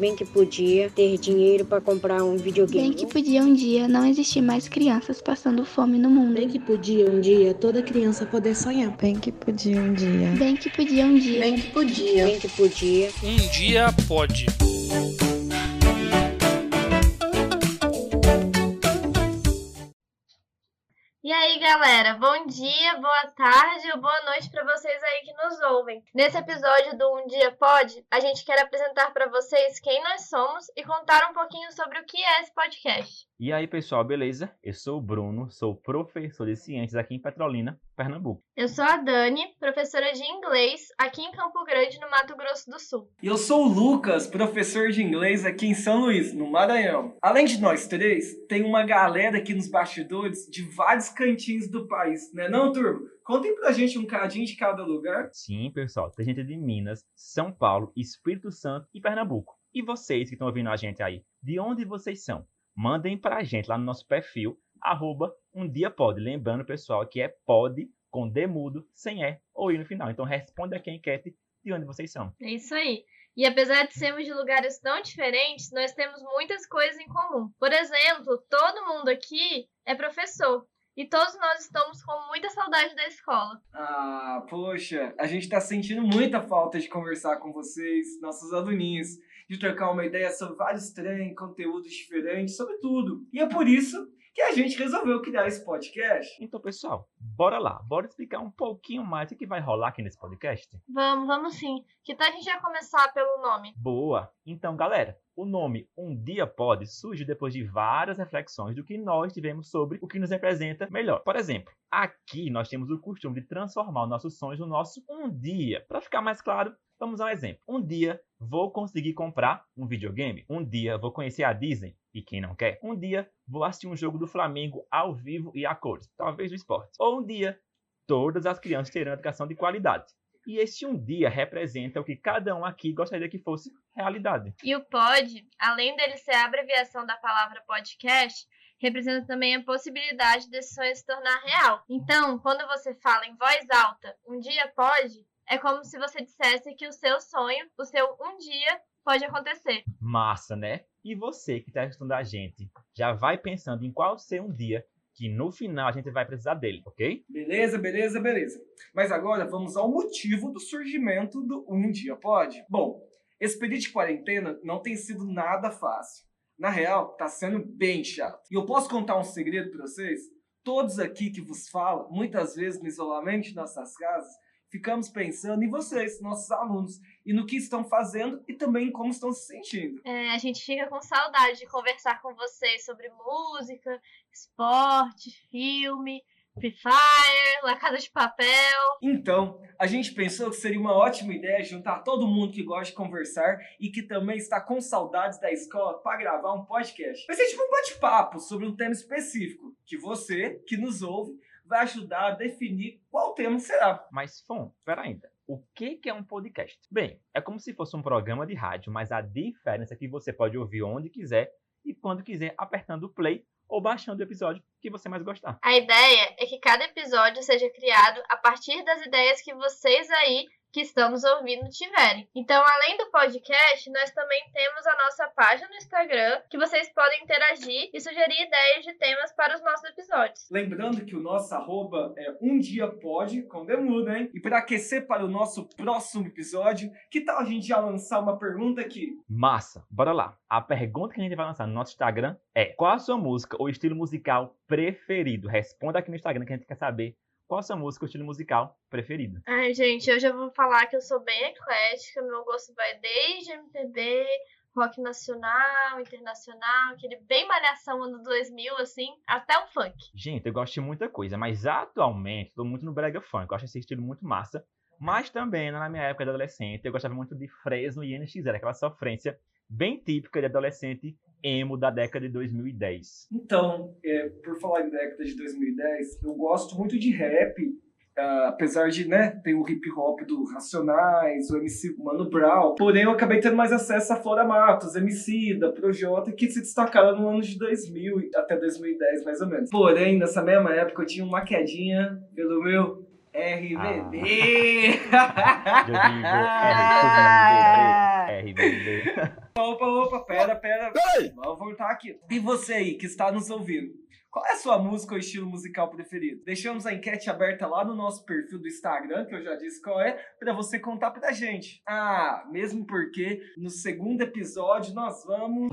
Bem que podia ter dinheiro para comprar um videogame. Bem que podia um dia não existir mais crianças passando fome no mundo. Bem que podia um dia toda criança poder sonhar. Bem que podia um dia. Bem que podia um dia. Bem que podia. Bem que podia. Um dia pode. E aí, galera, dia, boa tarde ou boa noite para vocês aí que nos ouvem. Nesse episódio do Um Dia Pode, a gente quer apresentar para vocês quem nós somos e contar um pouquinho sobre o que é esse podcast. E aí, pessoal, beleza? Eu sou o Bruno, sou professor de ciências aqui em Petrolina, Pernambuco. Eu sou a Dani, professora de inglês aqui em Campo Grande, no Mato Grosso do Sul. E eu sou o Lucas, professor de inglês aqui em São Luís, no Maranhão. Além de nós três, tem uma galera aqui nos bastidores de vários cantinhos do país, né não, turma? Contem pra gente um cadinho de cada lugar. Sim, pessoal, tem gente de Minas, São Paulo, Espírito Santo e Pernambuco. E vocês que estão ouvindo a gente aí, de onde vocês são? Mandem pra gente lá no nosso perfil, arroba um dia pode. Lembrando, pessoal, que é pode com D mudo, sem E ou I no final. Então responda aqui a enquete de onde vocês são. É isso aí. E apesar de sermos de lugares tão diferentes, nós temos muitas coisas em comum. Por exemplo, todo mundo aqui é professor. E todos nós estamos com muita saudade da escola. Ah, poxa, a gente tá sentindo muita falta de conversar com vocês, nossos aluninhos, de trocar uma ideia sobre vários trem, conteúdos diferentes, sobre tudo. E é por isso que a gente resolveu criar esse podcast. Então, pessoal, bora lá. Bora explicar um pouquinho mais o que vai rolar aqui nesse podcast? Vamos, vamos sim. Que tal a gente já começar pelo nome? Boa! Então, galera, o nome Um Dia Pode surge depois de várias reflexões do que nós tivemos sobre o que nos representa melhor. Por exemplo, aqui nós temos o costume de transformar os nossos sonhos no nosso um dia. Para ficar mais claro, vamos a um exemplo. Um dia vou conseguir comprar um videogame. Um dia vou conhecer a Disney. E quem não quer? Um dia vou assistir um jogo do Flamengo ao vivo e a cores, talvez do esporte. Ou um dia todas as crianças terão educação de qualidade. E esse um dia representa o que cada um aqui gostaria que fosse realidade. E o pod, além dele ser a abreviação da palavra podcast, representa também a possibilidade desse sonho se tornar real. Então, quando você fala em voz alta, um dia pode, é como se você dissesse que o seu sonho, o seu um dia, pode acontecer. Massa, né? E você que está escutando a gente, já vai pensando em qual ser um dia que no final a gente vai precisar dele, ok? Beleza, beleza, beleza. Mas agora vamos ao motivo do surgimento do Um Dia Pode. Bom, esse período de quarentena não tem sido nada fácil. Na real, tá sendo bem chato. E eu posso contar um segredo para vocês? Todos aqui que vos falam, muitas vezes no isolamento de nossas casas, ficamos pensando em vocês, nossos alunos, e no que estão fazendo e também como estão se sentindo. É, a gente fica com saudade de conversar com vocês sobre música, esporte, filme, Free Fire, La Casa de Papel. Então, a gente pensou que seria uma ótima ideia juntar todo mundo que gosta de conversar e que também está com saudades da escola para gravar um podcast. Vai ser tipo um bate-papo sobre um tema específico que você, que nos ouve, vai ajudar a definir qual tema será. Mas, Fon, pera ainda. O que que é um podcast? Bem, é como se fosse um programa de rádio, mas a diferença é que você pode ouvir onde quiser e quando quiser, apertando o play ou baixando o episódio que você mais gostar. A ideia é que cada episódio seja criado a partir das ideias que vocês aí que estão nos ouvindo tiverem. Então, além do podcast, nós também temos a nossa página no Instagram, que vocês podem interagir e sugerir ideias de temas para os nossos episódios. Lembrando que o nosso arroba é um dia pode, com demuda, hein? E para aquecer para o nosso próximo episódio, que tal a gente já lançar uma pergunta aqui? Massa, bora lá. A pergunta que a gente vai lançar no nosso Instagram é: qual a sua música ou estilo musical preferido? Responda aqui no Instagram que a gente quer saber qual a sua música ou estilo musical preferido? Ai, gente, eu vou falar que eu sou bem eclética, meu gosto vai desde MPB, rock nacional, internacional, aquele bem malhação ano 2000, assim, até o funk. Gente, eu gosto de muita coisa, mas atualmente tô muito no brega funk, eu acho esse estilo muito massa. Mas também, na minha época de adolescente, eu gostava muito de Fresno e NX0, aquela sofrência bem típica de adolescente emo da década de 2010. Então, é, por falar em década de 2010, eu gosto muito de rap, uh, apesar de, né, ter o hip hop do Racionais, o MC Mano Brown, porém eu acabei tendo mais acesso a Flora Matos, MC da Projota, que se destacaram no ano de 2000 até 2010, mais ou menos. Porém, nessa mesma época eu tinha uma quedinha pelo meu RBD. Ah. Eu digo RBD, RBD. Opa, opa, pera, pera. Vamos voltar aqui. E você aí que está nos ouvindo? Qual é a sua música ou estilo musical preferido? Deixamos a enquete aberta lá no nosso perfil do Instagram, que eu já disse qual é, para você contar pra gente. Ah, mesmo porque no segundo episódio nós vamos.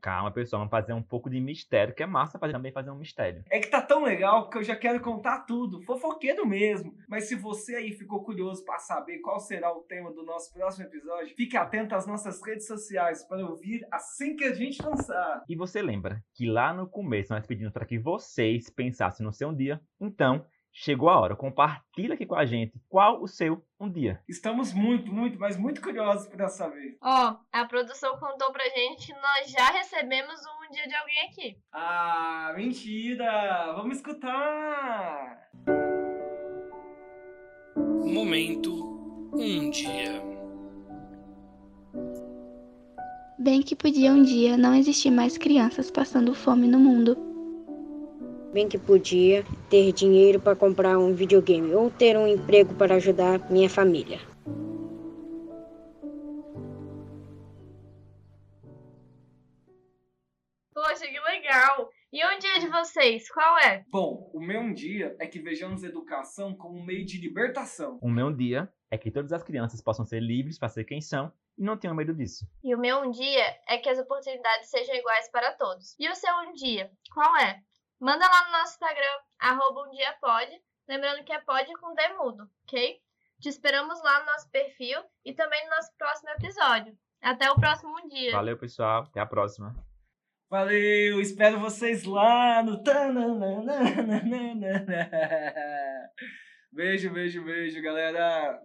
Calma, pessoal, vamos fazer um pouco de mistério, que é massa fazer, também fazer um mistério. É que tá tão legal que eu já quero contar tudo, fofoqueiro mesmo. Mas se você aí ficou curioso para saber qual será o tema do nosso próximo episódio, fique atento às nossas redes sociais para ouvir assim que a gente lançar. E você lembra que lá no começo nós pedimos para que vocês pensassem no seu dia? Então, chegou a hora. Compartilha aqui com a gente qual o seu um dia. Estamos muito, muito, mas muito curiosos para saber. Ó, a produção contou pra gente que nós já recebemos um dia de alguém aqui. Ah, mentira! Vamos escutar! Momento um dia. Bem que podia um dia não existir mais crianças passando fome no mundo. Bem que podia ter dinheiro para comprar um videogame ou ter um emprego para ajudar minha família. Poxa, que legal! E o dia de vocês, qual é? Bom, o meu um dia é que vejamos educação como um meio de libertação. O meu dia é que todas as crianças possam ser livres para ser quem são e não tenham medo disso. E o meu um dia é que as oportunidades sejam iguais para todos. E o seu um dia, qual é? Manda lá no nosso Instagram, arroba um dia pode. Lembrando que é pode com D mudo, ok? Te esperamos lá no nosso perfil e também no nosso próximo episódio. Até o próximo um dia. Valeu, pessoal. Até a próxima. Valeu, espero vocês lá no. Tananana. Beijo, beijo, beijo, galera.